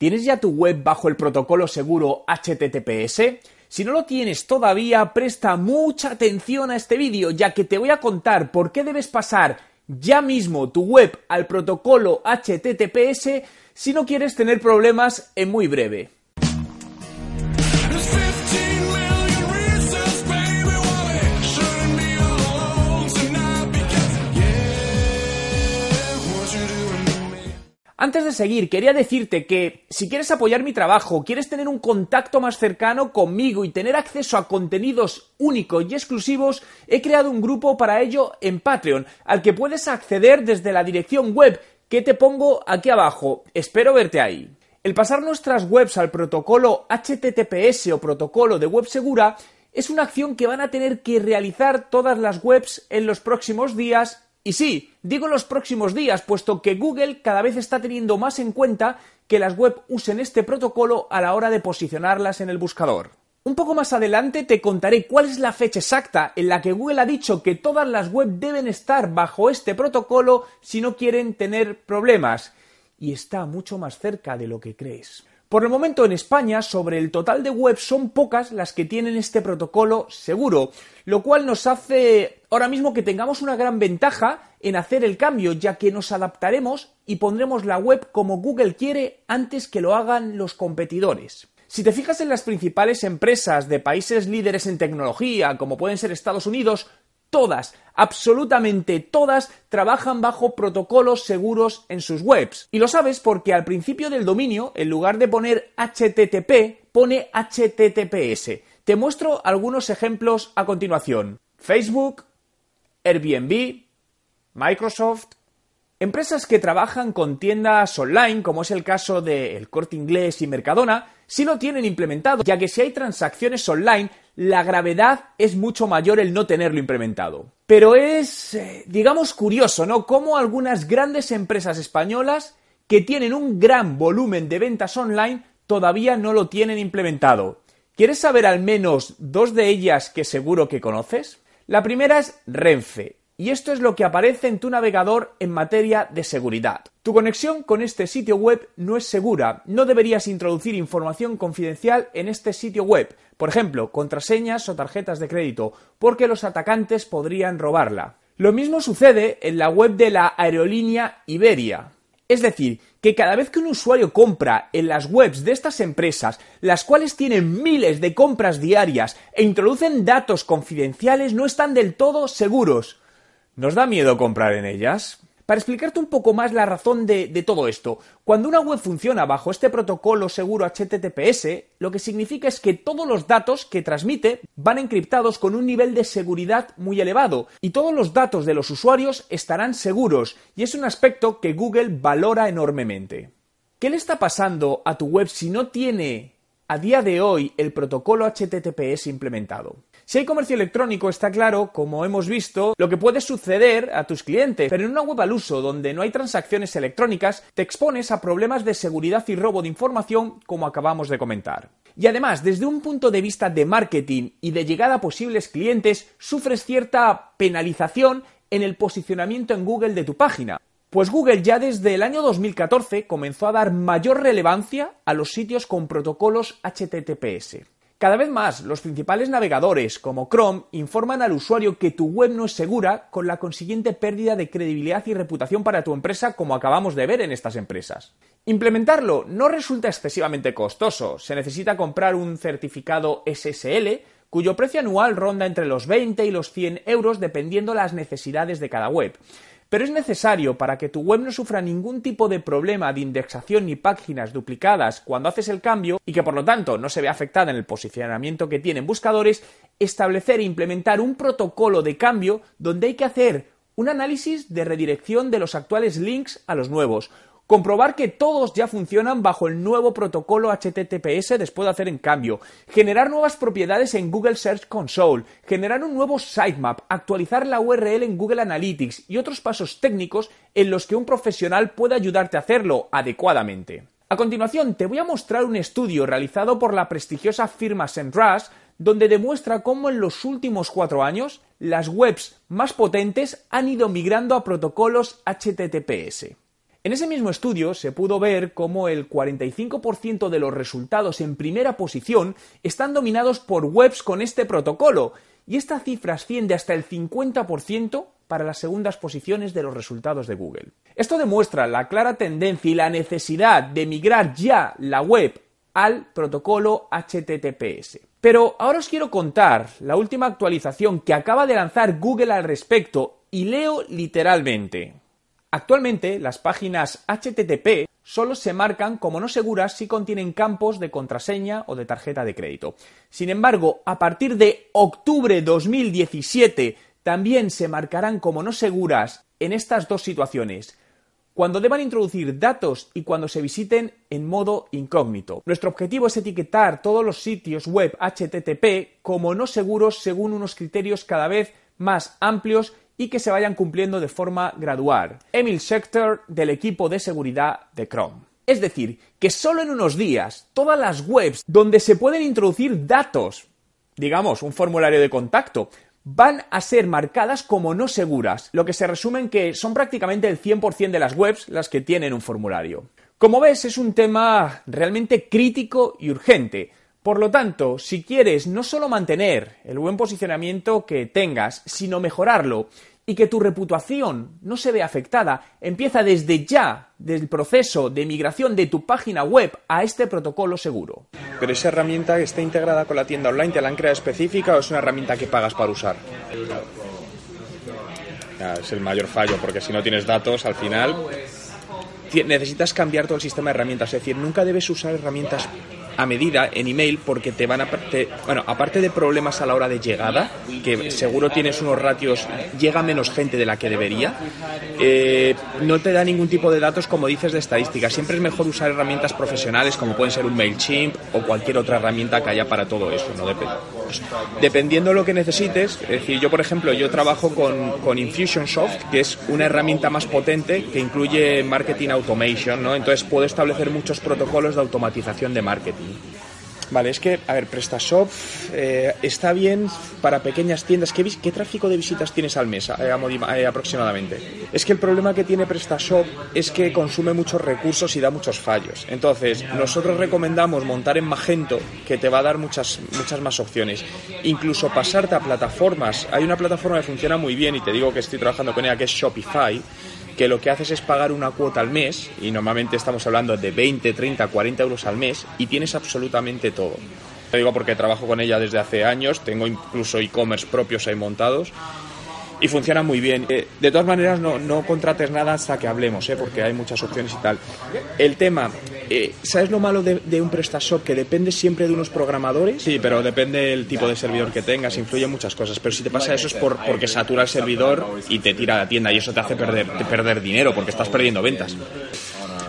¿Tienes ya tu web bajo el protocolo seguro HTTPS? Si no lo tienes todavía, presta mucha atención a este vídeo, ya que te voy a contar por qué debes pasar ya mismo tu web al protocolo HTTPS si no quieres tener problemas en muy breve. Antes de seguir, quería decirte que si quieres apoyar mi trabajo, quieres tener un contacto más cercano conmigo y tener acceso a contenidos únicos y exclusivos, he creado un grupo para ello en Patreon, al que puedes acceder desde la dirección web que te pongo aquí abajo. Espero verte ahí. El pasar nuestras webs al protocolo HTTPS o protocolo de web segura es una acción que van a tener que realizar todas las webs en los próximos días y sí, digo los próximos días, puesto que Google cada vez está teniendo más en cuenta que las web usen este protocolo a la hora de posicionarlas en el buscador. Un poco más adelante te contaré cuál es la fecha exacta en la que Google ha dicho que todas las web deben estar bajo este protocolo si no quieren tener problemas. Y está mucho más cerca de lo que crees. Por el momento en España, sobre el total de webs son pocas las que tienen este protocolo seguro, lo cual nos hace ahora mismo que tengamos una gran ventaja en hacer el cambio, ya que nos adaptaremos y pondremos la web como Google quiere antes que lo hagan los competidores. Si te fijas en las principales empresas de países líderes en tecnología, como pueden ser Estados Unidos, todas, absolutamente todas, trabajan bajo protocolos seguros en sus webs. Y lo sabes porque al principio del dominio, en lugar de poner HTTP, pone HTTPS. Te muestro algunos ejemplos a continuación. Facebook, Airbnb, Microsoft, Empresas que trabajan con tiendas online, como es el caso de El Corte Inglés y Mercadona, sí lo tienen implementado, ya que si hay transacciones online, la gravedad es mucho mayor el no tenerlo implementado. Pero es, eh, digamos, curioso, ¿no? Cómo algunas grandes empresas españolas que tienen un gran volumen de ventas online todavía no lo tienen implementado. ¿Quieres saber al menos dos de ellas que seguro que conoces? La primera es Renfe, y esto es lo que aparece en tu navegador en materia de seguridad. Tu conexión con este sitio web no es segura, no deberías introducir información confidencial en este sitio web, por ejemplo, contraseñas o tarjetas de crédito, porque los atacantes podrían robarla. Lo mismo sucede en la web de la aerolínea Iberia. Es decir, que cada vez que un usuario compra en las webs de estas empresas, las cuales tienen miles de compras diarias e introducen datos confidenciales, no están del todo seguros. ¿Nos da miedo comprar en ellas? Para explicarte un poco más la razón de, todo esto, cuando una web funciona bajo este protocolo seguro HTTPS, lo que significa es que todos los datos que transmite van encriptados con un nivel de seguridad muy elevado y todos los datos de los usuarios estarán seguros y es un aspecto que Google valora enormemente. ¿Qué le está pasando a tu web si no tiene a día de hoy el protocolo HTTPS implementado? Si hay comercio electrónico, está claro, como hemos visto, lo que puede suceder a tus clientes, pero en una web al uso donde no hay transacciones electrónicas, te expones a problemas de seguridad y robo de información, como acabamos de comentar. Y además, desde un punto de vista de marketing y de llegada a posibles clientes, sufres cierta penalización en el posicionamiento en Google de tu página. Pues Google ya desde el año 2014 comenzó a dar mayor relevancia a los sitios con protocolos HTTPS. Cada vez más, los principales navegadores, como Chrome, informan al usuario que tu web no es segura, con la consiguiente pérdida de credibilidad y reputación para tu empresa, como acabamos de ver en estas empresas. Implementarlo no resulta excesivamente costoso. Se necesita comprar un certificado SSL, cuyo precio anual ronda entre los 20 y los 100 euros dependiendo las necesidades de cada web pero es necesario para que tu web no sufra ningún tipo de problema de indexación ni páginas duplicadas cuando haces el cambio y que por lo tanto no se vea afectada en el posicionamiento que tienen buscadores, establecer e implementar un protocolo de cambio donde hay que hacer un análisis de redirección de los actuales links a los nuevos, comprobar que todos ya funcionan bajo el nuevo protocolo HTTPS después de hacer en cambio, generar nuevas propiedades en Google Search Console, generar un nuevo sitemap, actualizar la URL en Google Analytics y otros pasos técnicos en los que un profesional puede ayudarte a hacerlo adecuadamente. A continuación, te voy a mostrar un estudio realizado por la prestigiosa firma SEMrush donde demuestra cómo en los últimos cuatro años las webs más potentes han ido migrando a protocolos HTTPS. En ese mismo estudio se pudo ver cómo el 45% de los resultados en primera posición están dominados por webs con este protocolo, y esta cifra asciende hasta el 50% para las segundas posiciones de los resultados de Google. Esto demuestra la clara tendencia y la necesidad de migrar ya la web al protocolo HTTPS. Pero ahora os quiero contar la última actualización que acaba de lanzar Google al respecto y leo literalmente. Actualmente las páginas HTTP solo se marcan como no seguras si contienen campos de contraseña o de tarjeta de crédito. Sin embargo, a partir de octubre 2017 también se marcarán como no seguras en estas dos situaciones, cuando deban introducir datos y cuando se visiten en modo incógnito. Nuestro objetivo es etiquetar todos los sitios web HTTP como no seguros según unos criterios cada vez más amplios y que se vayan cumpliendo de forma gradual. Emil Schechter del equipo de seguridad de Chrome. Es decir, que solo en unos días todas las webs donde se pueden introducir datos, digamos, un formulario de contacto, van a ser marcadas como no seguras, lo que se resume en que son prácticamente el 100% de las webs las que tienen un formulario. Como ves, es un tema realmente crítico y urgente. Por lo tanto, si quieres no solo mantener el buen posicionamiento que tengas, sino mejorarlo y que tu reputación no se vea afectada, empieza desde ya, del proceso de migración de tu página web a este protocolo seguro. Pero esa herramienta está integrada con la tienda online, ¿te la han creado específica o es una herramienta que pagas para usar? es el mayor fallo, porque si no tienes datos, al final necesitas cambiar todo el sistema de herramientas. Es decir, nunca debes usar herramientas a medida en email porque te van a... bueno, aparte de problemas a la hora de llegada, que seguro tienes unos ratios, llega menos gente de la que debería, eh, no te da ningún tipo de datos como dices de estadística. Siempre es mejor usar herramientas profesionales como pueden ser un MailChimp o cualquier otra herramienta que haya para todo eso, ¿no? Dependiendo de lo que necesites, es decir, yo por ejemplo, yo trabajo con, con Infusionsoft, que es una herramienta más potente que incluye marketing automation, ¿no? Entonces puedo establecer muchos protocolos de automatización de marketing. Vale, es que, a ver, PrestaShop eh, está bien para pequeñas tiendas. ¿Qué, ¿Qué, tráfico de visitas tienes al mes eh, eh, aproximadamente? Es que el problema que tiene PrestaShop es que consume muchos recursos y da muchos fallos. Entonces, nosotros recomendamos montar en Magento, que te va a dar muchas, muchas más opciones. Incluso pasarte a plataformas. Hay una plataforma que funciona muy bien y te digo que estoy trabajando con ella, que es Shopify que lo que haces es pagar una cuota al mes, y normalmente estamos hablando de 20, 30, 40 euros al mes, y tienes absolutamente todo. Te digo porque trabajo con ella desde hace años, tengo incluso e-commerce propios ahí montados y funciona muy bien. Eh, de todas maneras, no, no, contrates nada hasta que hablemos, ¿eh? porque hay muchas opciones y tal. El tema, eh, ¿sabes lo malo de, de, un PrestaShop? Que depende siempre de unos programadores. Sí, pero depende del tipo de servidor que tengas, influye muchas cosas. Pero si te pasa eso es por, porque satura el servidor y te tira la tienda y eso te hace perder, perder dinero porque estás perdiendo ventas.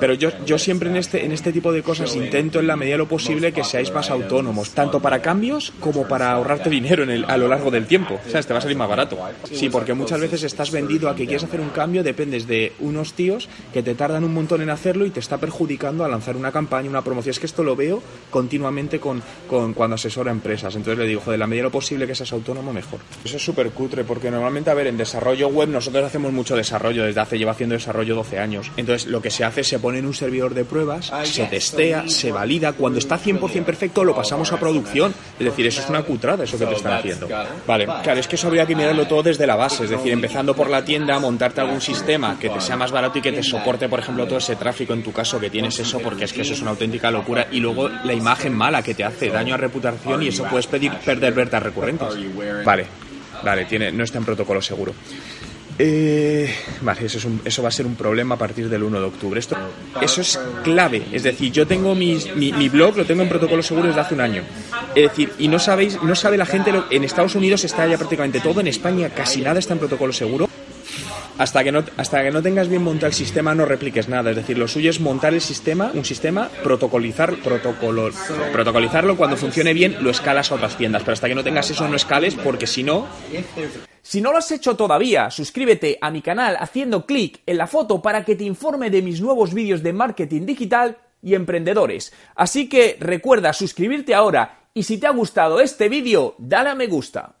Pero yo, yo siempre en este, en este tipo de cosas intento en la medida de lo posible que seáis más autónomos, tanto para cambios como para ahorrarte dinero en el, a lo largo del tiempo. O sea, te va a salir más barato. Sí, porque muchas veces estás vendido a que quieres hacer un cambio, dependes de unos tíos que te tardan un montón en hacerlo y te está perjudicando a lanzar una campaña, una promoción. Es que esto lo veo continuamente con, con cuando asesoro a empresas. Entonces le digo, joder, la medida de lo posible que seas autónomo, mejor. Eso es súper cutre, porque normalmente, a ver, en desarrollo web nosotros hacemos mucho desarrollo, desde hace, lleva haciendo desarrollo 12 años. Entonces lo que se hace se pone en un servidor de pruebas, se testea, se valida. Cuando está 100% perfecto, lo pasamos a producción. Es decir, eso es una cutrada, eso que te están haciendo. Vale, claro, es que eso habría que mirarlo todo desde la base. Es decir, empezando por la tienda, montarte algún sistema que te sea más barato y que te soporte, por ejemplo, todo ese tráfico en tu caso que tienes eso, porque es que eso es una auténtica locura. Y luego la imagen mala que te hace daño a reputación y eso puedes pedir perder ventas recurrentes. Vale, vale, tiene, no está en protocolo seguro. Eh, vale, eso, es un, eso va a ser un problema a partir del 1 de octubre. Esto, eso es clave. Es decir, yo tengo mi, mi, blog, lo tengo en protocolo seguro desde hace un año. Es decir, y no sabéis, no sabe la gente, lo, en Estados Unidos está ya prácticamente todo, en España casi nada está en protocolo seguro. Hasta que, no, hasta que no tengas bien montado el sistema no repliques nada. Es decir, lo suyo es montar el sistema, un sistema, protocolizar, protocolo, protocolizarlo, cuando funcione bien lo escalas a otras tiendas. Pero hasta que no tengas eso no escales porque si no... Si no lo has hecho todavía, suscríbete a mi canal haciendo clic en la foto para que te informe de mis nuevos vídeos de marketing digital y emprendedores. Así que recuerda suscribirte ahora y si te ha gustado este vídeo, dale a me gusta.